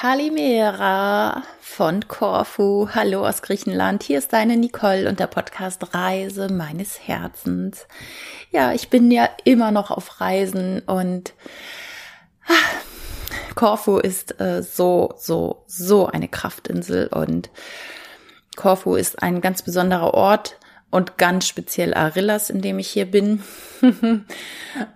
Kalimera von Korfu. Hallo aus Griechenland. Hier ist deine Nicole und der Podcast Reise meines Herzens. Ja, ich bin ja immer noch auf Reisen und ah, Korfu ist äh, so, so, so eine Kraftinsel und Korfu ist ein ganz besonderer Ort und ganz speziell Arillas, in dem ich hier bin.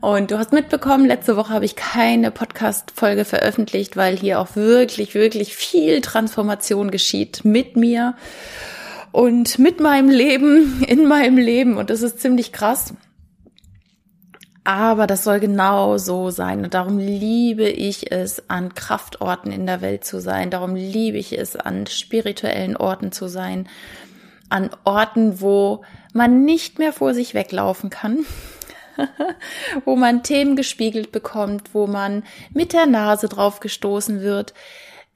und du hast mitbekommen, letzte Woche habe ich keine Podcast-Folge veröffentlicht, weil hier auch wirklich, wirklich viel Transformation geschieht mit mir und mit meinem Leben, in meinem Leben. Und das ist ziemlich krass. Aber das soll genau so sein. Und darum liebe ich es, an Kraftorten in der Welt zu sein. Darum liebe ich es, an spirituellen Orten zu sein an Orten, wo man nicht mehr vor sich weglaufen kann, wo man Themen gespiegelt bekommt, wo man mit der Nase drauf gestoßen wird,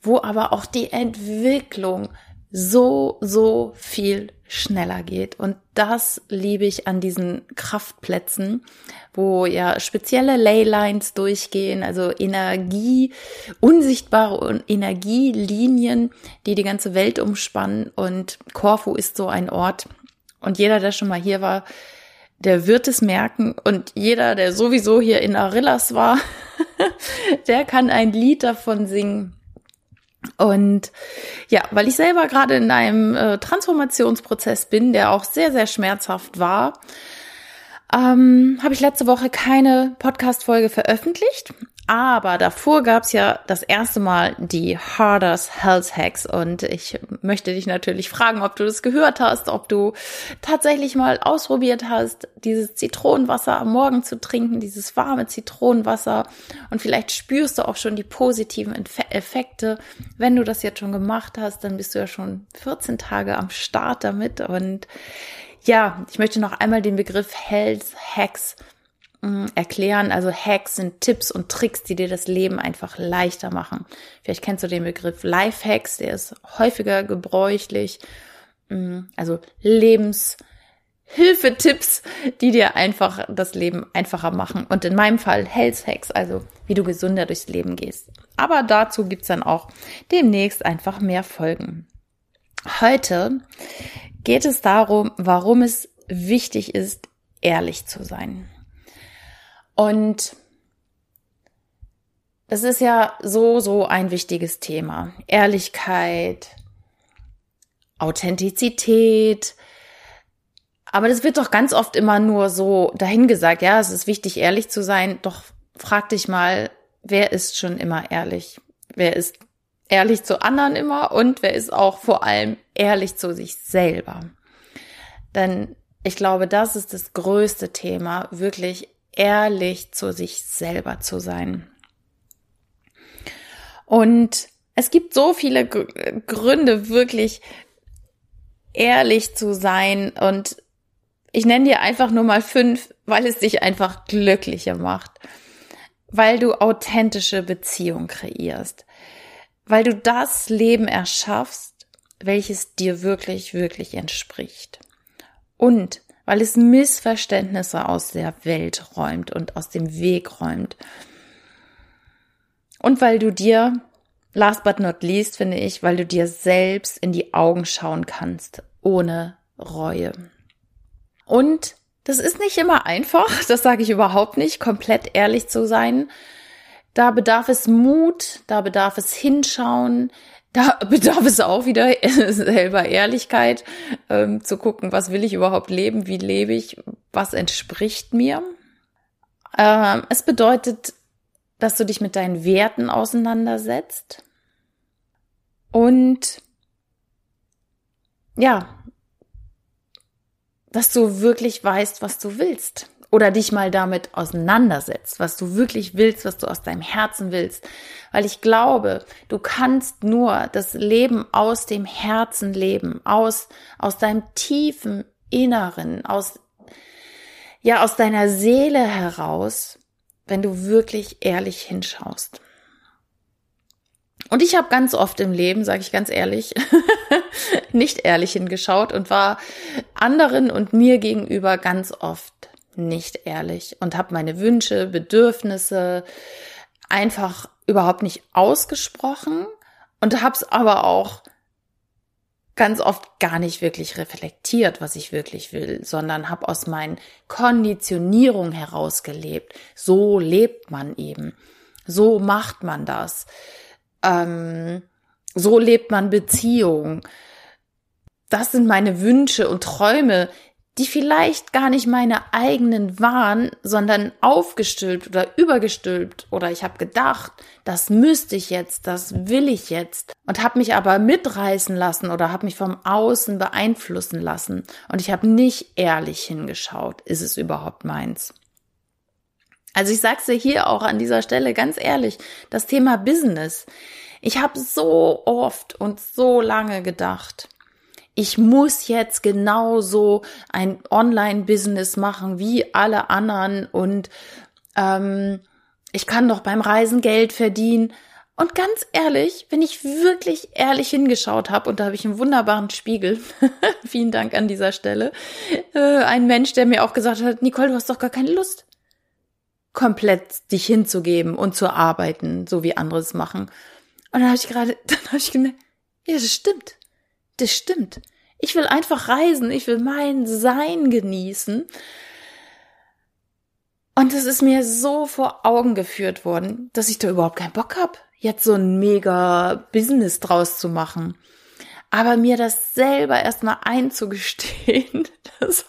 wo aber auch die Entwicklung so, so viel schneller geht. Und das liebe ich an diesen Kraftplätzen, wo ja spezielle Leylines durchgehen, also Energie, unsichtbare Energielinien, die die ganze Welt umspannen. Und Korfu ist so ein Ort. Und jeder, der schon mal hier war, der wird es merken. Und jeder, der sowieso hier in Arillas war, der kann ein Lied davon singen und ja, weil ich selber gerade in einem äh, Transformationsprozess bin, der auch sehr, sehr schmerzhaft war, ähm, habe ich letzte Woche keine Podcast-Folge veröffentlicht. Aber davor gab's ja das erste Mal die Hardest Health Hacks. Und ich möchte dich natürlich fragen, ob du das gehört hast, ob du tatsächlich mal ausprobiert hast, dieses Zitronenwasser am Morgen zu trinken, dieses warme Zitronenwasser. Und vielleicht spürst du auch schon die positiven Effekte. Wenn du das jetzt schon gemacht hast, dann bist du ja schon 14 Tage am Start damit. Und ja, ich möchte noch einmal den Begriff Health Hacks erklären. Also Hacks sind Tipps und Tricks, die dir das Leben einfach leichter machen. Vielleicht kennst du den Begriff Life Hacks, der ist häufiger gebräuchlich. Mm, also Lebenshilfetipps, die dir einfach das Leben einfacher machen. Und in meinem Fall Health Hacks, also wie du gesünder durchs Leben gehst. Aber dazu gibt's dann auch demnächst einfach mehr Folgen. Heute geht es darum, warum es wichtig ist, ehrlich zu sein. Und das ist ja so, so ein wichtiges Thema. Ehrlichkeit, Authentizität. Aber das wird doch ganz oft immer nur so dahingesagt. Ja, es ist wichtig, ehrlich zu sein. Doch frag dich mal, wer ist schon immer ehrlich? Wer ist ehrlich zu anderen immer und wer ist auch vor allem ehrlich zu sich selber. Denn ich glaube, das ist das größte Thema, wirklich ehrlich zu sich selber zu sein. Und es gibt so viele Gründe, wirklich ehrlich zu sein. Und ich nenne dir einfach nur mal fünf, weil es dich einfach glücklicher macht. Weil du authentische Beziehungen kreierst weil du das Leben erschaffst, welches dir wirklich, wirklich entspricht. Und weil es Missverständnisse aus der Welt räumt und aus dem Weg räumt. Und weil du dir, last but not least, finde ich, weil du dir selbst in die Augen schauen kannst, ohne Reue. Und das ist nicht immer einfach, das sage ich überhaupt nicht, komplett ehrlich zu sein, da bedarf es Mut, da bedarf es Hinschauen, da bedarf es auch wieder selber Ehrlichkeit, ähm, zu gucken, was will ich überhaupt leben, wie lebe ich, was entspricht mir. Ähm, es bedeutet, dass du dich mit deinen Werten auseinandersetzt und ja, dass du wirklich weißt, was du willst oder dich mal damit auseinandersetzt, was du wirklich willst, was du aus deinem Herzen willst. Weil ich glaube, du kannst nur das Leben aus dem Herzen leben, aus, aus deinem tiefen Inneren, aus, ja, aus deiner Seele heraus, wenn du wirklich ehrlich hinschaust. Und ich habe ganz oft im Leben, sage ich ganz ehrlich, nicht ehrlich hingeschaut und war anderen und mir gegenüber ganz oft nicht ehrlich und habe meine Wünsche, Bedürfnisse einfach überhaupt nicht ausgesprochen und hab's aber auch ganz oft gar nicht wirklich reflektiert, was ich wirklich will, sondern habe aus meinen Konditionierungen herausgelebt. So lebt man eben. So macht man das. Ähm, so lebt man Beziehung. Das sind meine Wünsche und Träume, die vielleicht gar nicht meine eigenen waren, sondern aufgestülpt oder übergestülpt oder ich habe gedacht, das müsste ich jetzt, das will ich jetzt und habe mich aber mitreißen lassen oder habe mich vom Außen beeinflussen lassen und ich habe nicht ehrlich hingeschaut, ist es überhaupt meins? Also ich sag's dir hier auch an dieser Stelle ganz ehrlich, das Thema Business. Ich habe so oft und so lange gedacht, ich muss jetzt genauso ein Online-Business machen wie alle anderen und ähm, ich kann doch beim Reisen Geld verdienen. Und ganz ehrlich, wenn ich wirklich ehrlich hingeschaut habe, und da habe ich einen wunderbaren Spiegel, vielen Dank an dieser Stelle, äh, ein Mensch, der mir auch gesagt hat, Nicole, du hast doch gar keine Lust, komplett dich hinzugeben und zu arbeiten, so wie andere es machen. Und dann habe ich gerade, dann habe ich gemerkt, ja, das stimmt das stimmt. Ich will einfach reisen, ich will mein Sein genießen. Und es ist mir so vor Augen geführt worden, dass ich da überhaupt keinen Bock hab, jetzt so ein mega Business draus zu machen. Aber mir das selber erstmal einzugestehen, das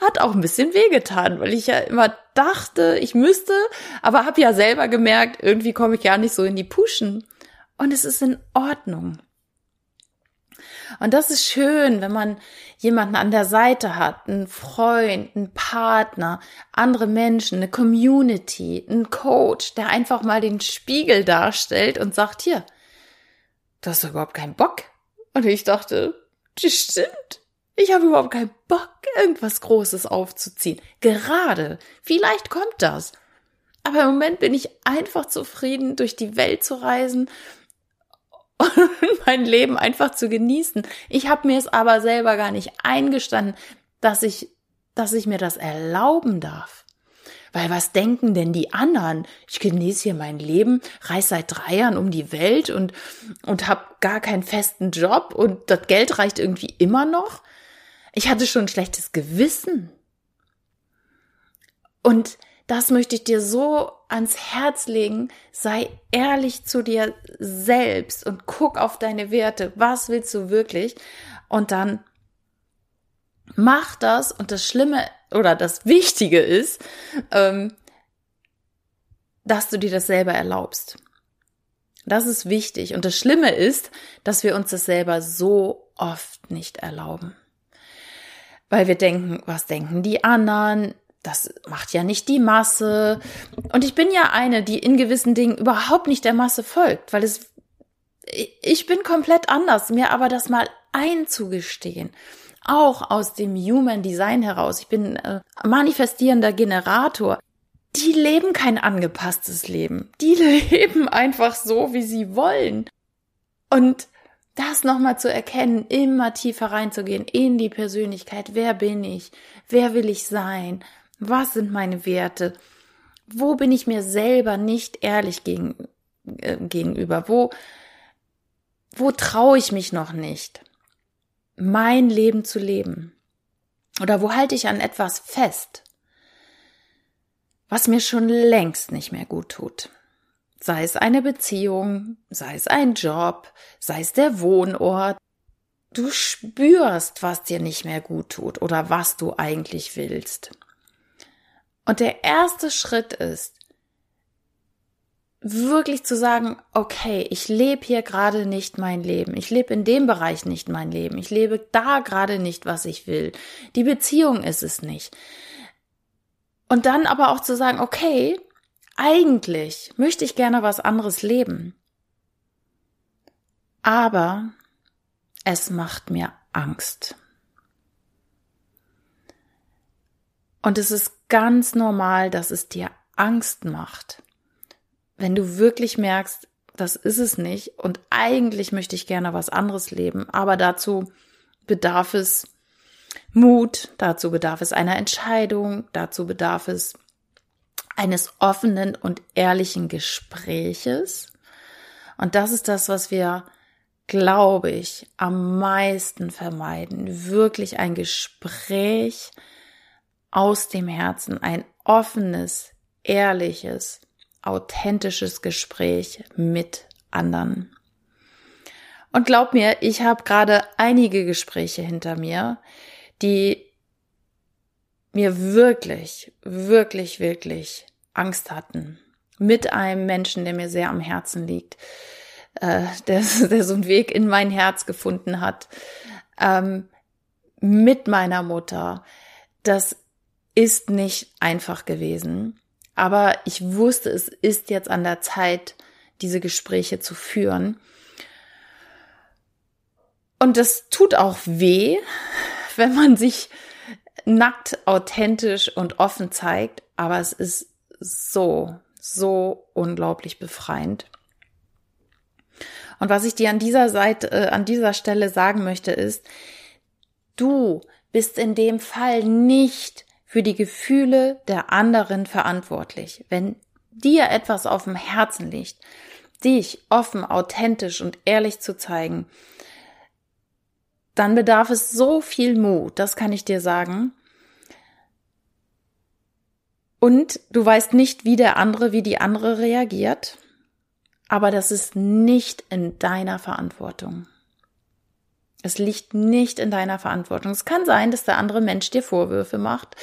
hat auch ein bisschen wehgetan, weil ich ja immer dachte, ich müsste, aber habe ja selber gemerkt, irgendwie komme ich gar nicht so in die Puschen. Und es ist in Ordnung. Und das ist schön, wenn man jemanden an der Seite hat, einen Freund, einen Partner, andere Menschen, eine Community, einen Coach, der einfach mal den Spiegel darstellt und sagt, hier, du hast doch überhaupt keinen Bock. Und ich dachte, das stimmt. Ich habe überhaupt keinen Bock, irgendwas Großes aufzuziehen. Gerade. Vielleicht kommt das. Aber im Moment bin ich einfach zufrieden, durch die Welt zu reisen und mein Leben einfach zu genießen. Ich habe mir es aber selber gar nicht eingestanden, dass ich, dass ich mir das erlauben darf. Weil was denken denn die anderen? Ich genieße hier mein Leben, reise seit drei Jahren um die Welt und, und habe gar keinen festen Job und das Geld reicht irgendwie immer noch. Ich hatte schon ein schlechtes Gewissen. Und das möchte ich dir so ans Herz legen. Sei ehrlich zu dir selbst und guck auf deine Werte. Was willst du wirklich? Und dann mach das. Und das Schlimme oder das Wichtige ist, ähm, dass du dir das selber erlaubst. Das ist wichtig. Und das Schlimme ist, dass wir uns das selber so oft nicht erlauben. Weil wir denken, was denken die anderen? Das macht ja nicht die Masse. Und ich bin ja eine, die in gewissen Dingen überhaupt nicht der Masse folgt, weil es, ich bin komplett anders, mir aber das mal einzugestehen. Auch aus dem Human Design heraus. Ich bin äh, manifestierender Generator. Die leben kein angepasstes Leben. Die leben einfach so, wie sie wollen. Und das nochmal zu erkennen, immer tiefer reinzugehen in die Persönlichkeit. Wer bin ich? Wer will ich sein? Was sind meine Werte? Wo bin ich mir selber nicht ehrlich gegen, äh, gegenüber? Wo, wo traue ich mich noch nicht, mein Leben zu leben? Oder wo halte ich an etwas fest, was mir schon längst nicht mehr gut tut? Sei es eine Beziehung, sei es ein Job, sei es der Wohnort. Du spürst, was dir nicht mehr gut tut oder was du eigentlich willst. Und der erste Schritt ist, wirklich zu sagen, okay, ich lebe hier gerade nicht mein Leben. Ich lebe in dem Bereich nicht mein Leben. Ich lebe da gerade nicht, was ich will. Die Beziehung ist es nicht. Und dann aber auch zu sagen, okay, eigentlich möchte ich gerne was anderes leben. Aber es macht mir Angst. Und es ist ganz normal, dass es dir Angst macht. Wenn du wirklich merkst, das ist es nicht und eigentlich möchte ich gerne was anderes leben, aber dazu bedarf es Mut, dazu bedarf es einer Entscheidung, dazu bedarf es eines offenen und ehrlichen Gespräches. Und das ist das, was wir, glaube ich, am meisten vermeiden. Wirklich ein Gespräch aus dem Herzen, ein offenes, ehrliches, authentisches Gespräch mit anderen. Und glaub mir, ich habe gerade einige Gespräche hinter mir, die mir wirklich, wirklich, wirklich Angst hatten. Mit einem Menschen, der mir sehr am Herzen liegt, äh, der, der so einen Weg in mein Herz gefunden hat. Ähm, mit meiner Mutter. Das ist nicht einfach gewesen. Aber ich wusste, es ist jetzt an der Zeit, diese Gespräche zu führen. Und das tut auch weh, wenn man sich nackt, authentisch und offen zeigt, aber es ist so, so unglaublich befreiend. Und was ich dir an dieser Seite, äh, an dieser Stelle sagen möchte, ist, du bist in dem Fall nicht für die Gefühle der anderen verantwortlich. Wenn dir etwas auf dem Herzen liegt, dich offen, authentisch und ehrlich zu zeigen, dann bedarf es so viel Mut, das kann ich dir sagen. Und du weißt nicht, wie der andere, wie die andere reagiert, aber das ist nicht in deiner Verantwortung. Es liegt nicht in deiner Verantwortung. Es kann sein, dass der andere Mensch dir Vorwürfe macht,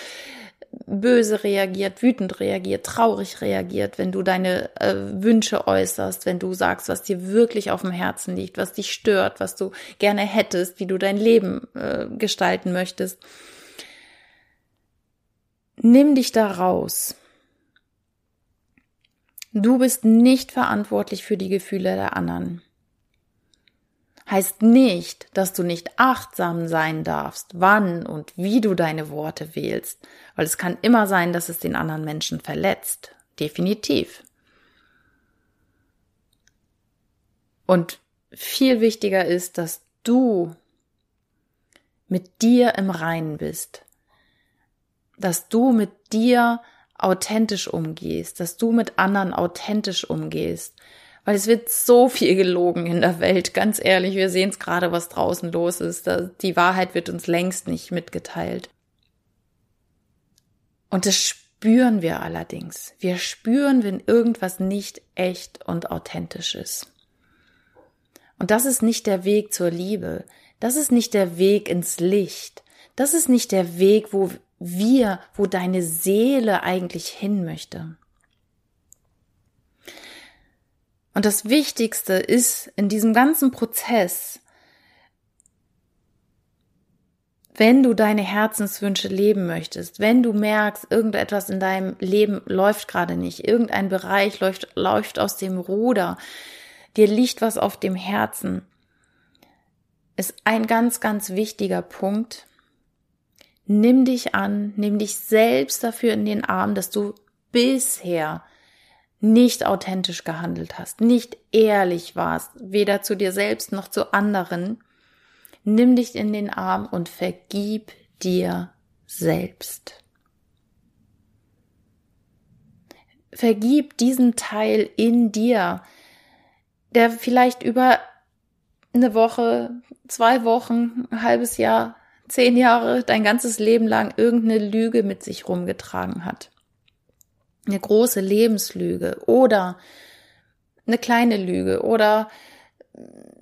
böse reagiert, wütend reagiert, traurig reagiert, wenn du deine äh, Wünsche äußerst, wenn du sagst, was dir wirklich auf dem Herzen liegt, was dich stört, was du gerne hättest, wie du dein Leben äh, gestalten möchtest. Nimm dich da raus. Du bist nicht verantwortlich für die Gefühle der anderen heißt nicht, dass du nicht achtsam sein darfst, wann und wie du deine Worte wählst, weil es kann immer sein, dass es den anderen Menschen verletzt. Definitiv. Und viel wichtiger ist, dass du mit dir im Reinen bist, dass du mit dir authentisch umgehst, dass du mit anderen authentisch umgehst, weil es wird so viel gelogen in der Welt, ganz ehrlich. Wir sehen es gerade, was draußen los ist. Die Wahrheit wird uns längst nicht mitgeteilt. Und das spüren wir allerdings. Wir spüren, wenn irgendwas nicht echt und authentisch ist. Und das ist nicht der Weg zur Liebe. Das ist nicht der Weg ins Licht. Das ist nicht der Weg, wo wir, wo deine Seele eigentlich hin möchte. Und das Wichtigste ist in diesem ganzen Prozess, wenn du deine Herzenswünsche leben möchtest, wenn du merkst, irgendetwas in deinem Leben läuft gerade nicht, irgendein Bereich läuft, läuft aus dem Ruder, dir liegt was auf dem Herzen, ist ein ganz, ganz wichtiger Punkt. Nimm dich an, nimm dich selbst dafür in den Arm, dass du bisher nicht authentisch gehandelt hast, nicht ehrlich warst, weder zu dir selbst noch zu anderen, nimm dich in den Arm und vergib dir selbst. Vergib diesen Teil in dir, der vielleicht über eine Woche, zwei Wochen, ein halbes Jahr, zehn Jahre, dein ganzes Leben lang irgendeine Lüge mit sich rumgetragen hat eine große Lebenslüge oder eine kleine Lüge oder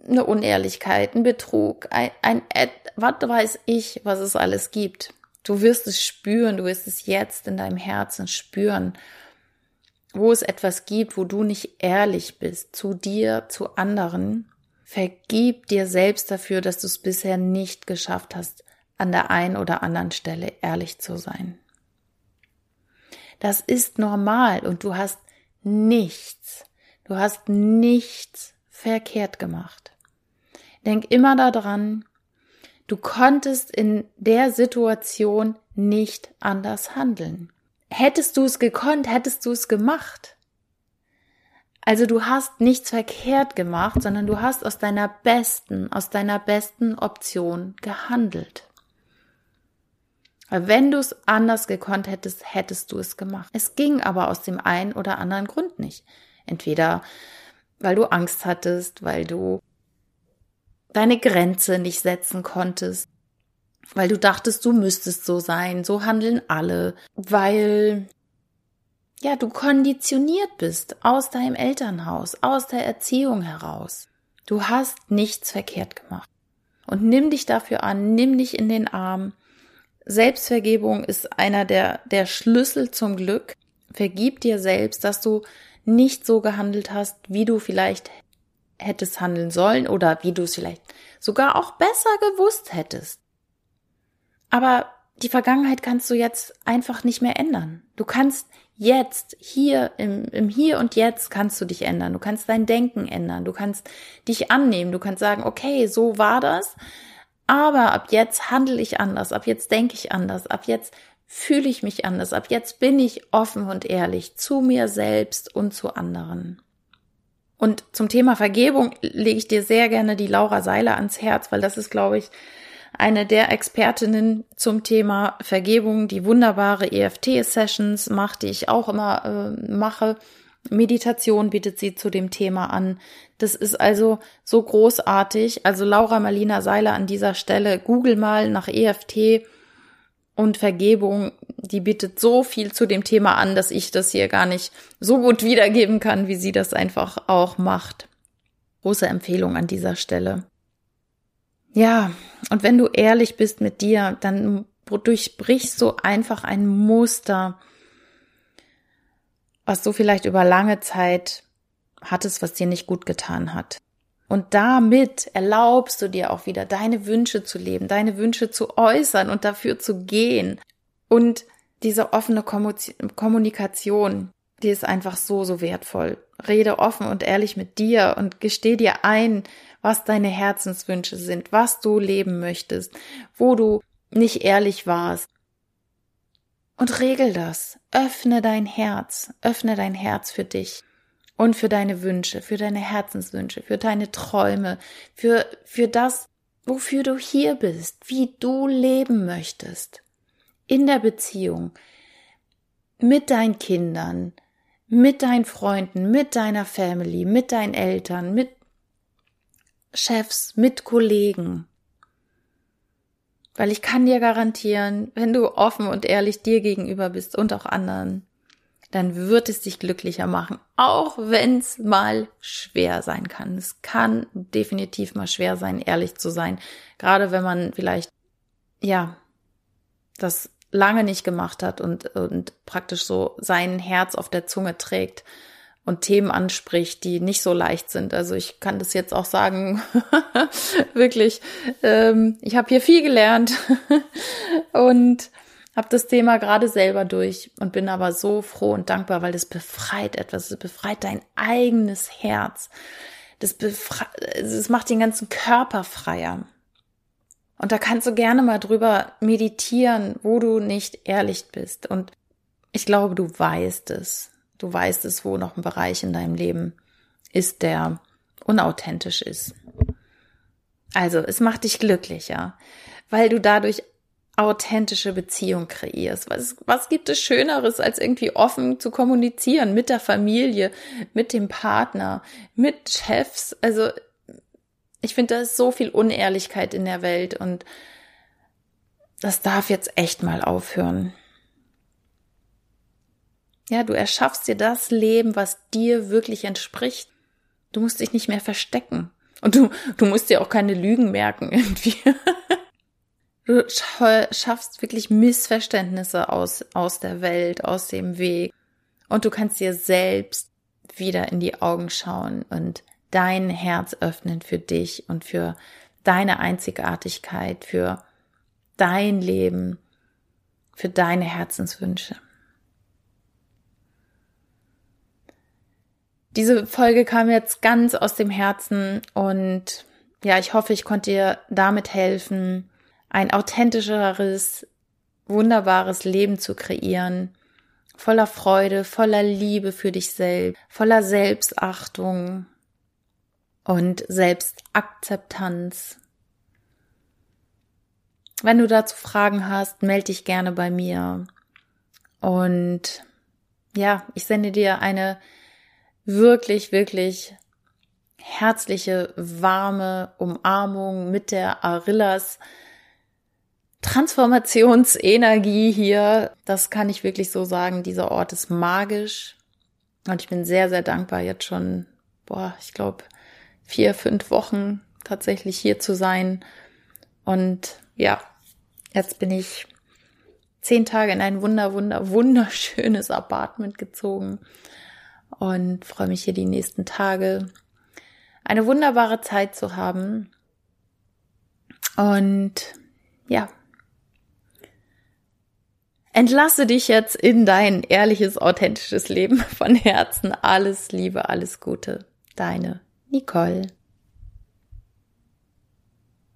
eine Unehrlichkeit, ein Betrug, ein, ein was weiß ich, was es alles gibt. Du wirst es spüren, du wirst es jetzt in deinem Herzen spüren, wo es etwas gibt, wo du nicht ehrlich bist zu dir, zu anderen. Vergib dir selbst dafür, dass du es bisher nicht geschafft hast, an der einen oder anderen Stelle ehrlich zu sein. Das ist normal und du hast nichts, du hast nichts verkehrt gemacht. Denk immer daran, du konntest in der Situation nicht anders handeln. Hättest du es gekonnt, hättest du es gemacht. Also du hast nichts verkehrt gemacht, sondern du hast aus deiner besten, aus deiner besten Option gehandelt. Wenn du es anders gekonnt hättest, hättest du es gemacht. Es ging aber aus dem einen oder anderen Grund nicht. Entweder weil du Angst hattest, weil du deine Grenze nicht setzen konntest, weil du dachtest, du müsstest so sein, so handeln alle, weil ja, du konditioniert bist aus deinem Elternhaus, aus der Erziehung heraus. Du hast nichts verkehrt gemacht. Und nimm dich dafür an, nimm dich in den Arm. Selbstvergebung ist einer der, der Schlüssel zum Glück. Vergib dir selbst, dass du nicht so gehandelt hast, wie du vielleicht hättest handeln sollen oder wie du es vielleicht sogar auch besser gewusst hättest. Aber die Vergangenheit kannst du jetzt einfach nicht mehr ändern. Du kannst jetzt, hier, im, im Hier und Jetzt kannst du dich ändern. Du kannst dein Denken ändern. Du kannst dich annehmen. Du kannst sagen, okay, so war das. Aber ab jetzt handle ich anders. Ab jetzt denke ich anders. Ab jetzt fühle ich mich anders. Ab jetzt bin ich offen und ehrlich zu mir selbst und zu anderen. Und zum Thema Vergebung lege ich dir sehr gerne die Laura Seiler ans Herz, weil das ist, glaube ich, eine der Expertinnen zum Thema Vergebung, die wunderbare EFT-Sessions macht, die ich auch immer äh, mache. Meditation bietet sie zu dem Thema an. Das ist also so großartig. Also Laura Marlina Seiler an dieser Stelle, google mal nach EFT und Vergebung. Die bietet so viel zu dem Thema an, dass ich das hier gar nicht so gut wiedergeben kann, wie sie das einfach auch macht. Große Empfehlung an dieser Stelle. Ja, und wenn du ehrlich bist mit dir, dann durchbrichst du einfach ein Muster, was du vielleicht über lange Zeit hattest, was dir nicht gut getan hat. Und damit erlaubst du dir auch wieder deine Wünsche zu leben, deine Wünsche zu äußern und dafür zu gehen. Und diese offene Kommunikation, die ist einfach so, so wertvoll. Rede offen und ehrlich mit dir und gesteh dir ein, was deine Herzenswünsche sind, was du leben möchtest, wo du nicht ehrlich warst. Und regel das. Öffne dein Herz. Öffne dein Herz für dich und für deine Wünsche, für deine Herzenswünsche, für deine Träume, für, für das, wofür du hier bist, wie du leben möchtest. In der Beziehung, mit deinen Kindern, mit deinen Freunden, mit deiner Family, mit deinen Eltern, mit Chefs, mit Kollegen. Weil ich kann dir garantieren, wenn du offen und ehrlich dir gegenüber bist und auch anderen, dann wird es dich glücklicher machen, auch wenn es mal schwer sein kann. Es kann definitiv mal schwer sein, ehrlich zu sein, gerade wenn man vielleicht, ja, das lange nicht gemacht hat und, und praktisch so sein Herz auf der Zunge trägt und Themen anspricht, die nicht so leicht sind. Also ich kann das jetzt auch sagen, wirklich, ähm, ich habe hier viel gelernt und habe das Thema gerade selber durch und bin aber so froh und dankbar, weil das befreit etwas, das befreit dein eigenes Herz. Das, befreit, das macht den ganzen Körper freier. Und da kannst du gerne mal drüber meditieren, wo du nicht ehrlich bist. Und ich glaube, du weißt es. Du weißt es, wo noch ein Bereich in deinem Leben ist, der unauthentisch ist. Also, es macht dich glücklicher, weil du dadurch authentische Beziehung kreierst. Was, was gibt es Schöneres, als irgendwie offen zu kommunizieren mit der Familie, mit dem Partner, mit Chefs? Also, ich finde, da ist so viel Unehrlichkeit in der Welt und das darf jetzt echt mal aufhören. Ja, du erschaffst dir das Leben, was dir wirklich entspricht. Du musst dich nicht mehr verstecken. Und du, du musst dir auch keine Lügen merken irgendwie. Du schaffst wirklich Missverständnisse aus, aus der Welt, aus dem Weg. Und du kannst dir selbst wieder in die Augen schauen und dein Herz öffnen für dich und für deine Einzigartigkeit, für dein Leben, für deine Herzenswünsche. Diese Folge kam jetzt ganz aus dem Herzen und ja, ich hoffe, ich konnte dir damit helfen, ein authentischeres, wunderbares Leben zu kreieren, voller Freude, voller Liebe für dich selbst, voller Selbstachtung und Selbstakzeptanz. Wenn du dazu Fragen hast, melde dich gerne bei mir. Und ja, ich sende dir eine wirklich, wirklich herzliche, warme Umarmung mit der Arillas Transformationsenergie hier. Das kann ich wirklich so sagen. Dieser Ort ist magisch. Und ich bin sehr, sehr dankbar, jetzt schon, boah, ich glaube, vier, fünf Wochen tatsächlich hier zu sein. Und ja, jetzt bin ich zehn Tage in ein wunder, wunder, wunderschönes Apartment gezogen und freue mich hier die nächsten Tage eine wunderbare Zeit zu haben. Und ja, entlasse dich jetzt in dein ehrliches, authentisches Leben von Herzen. Alles Liebe, alles Gute. Deine Nicole.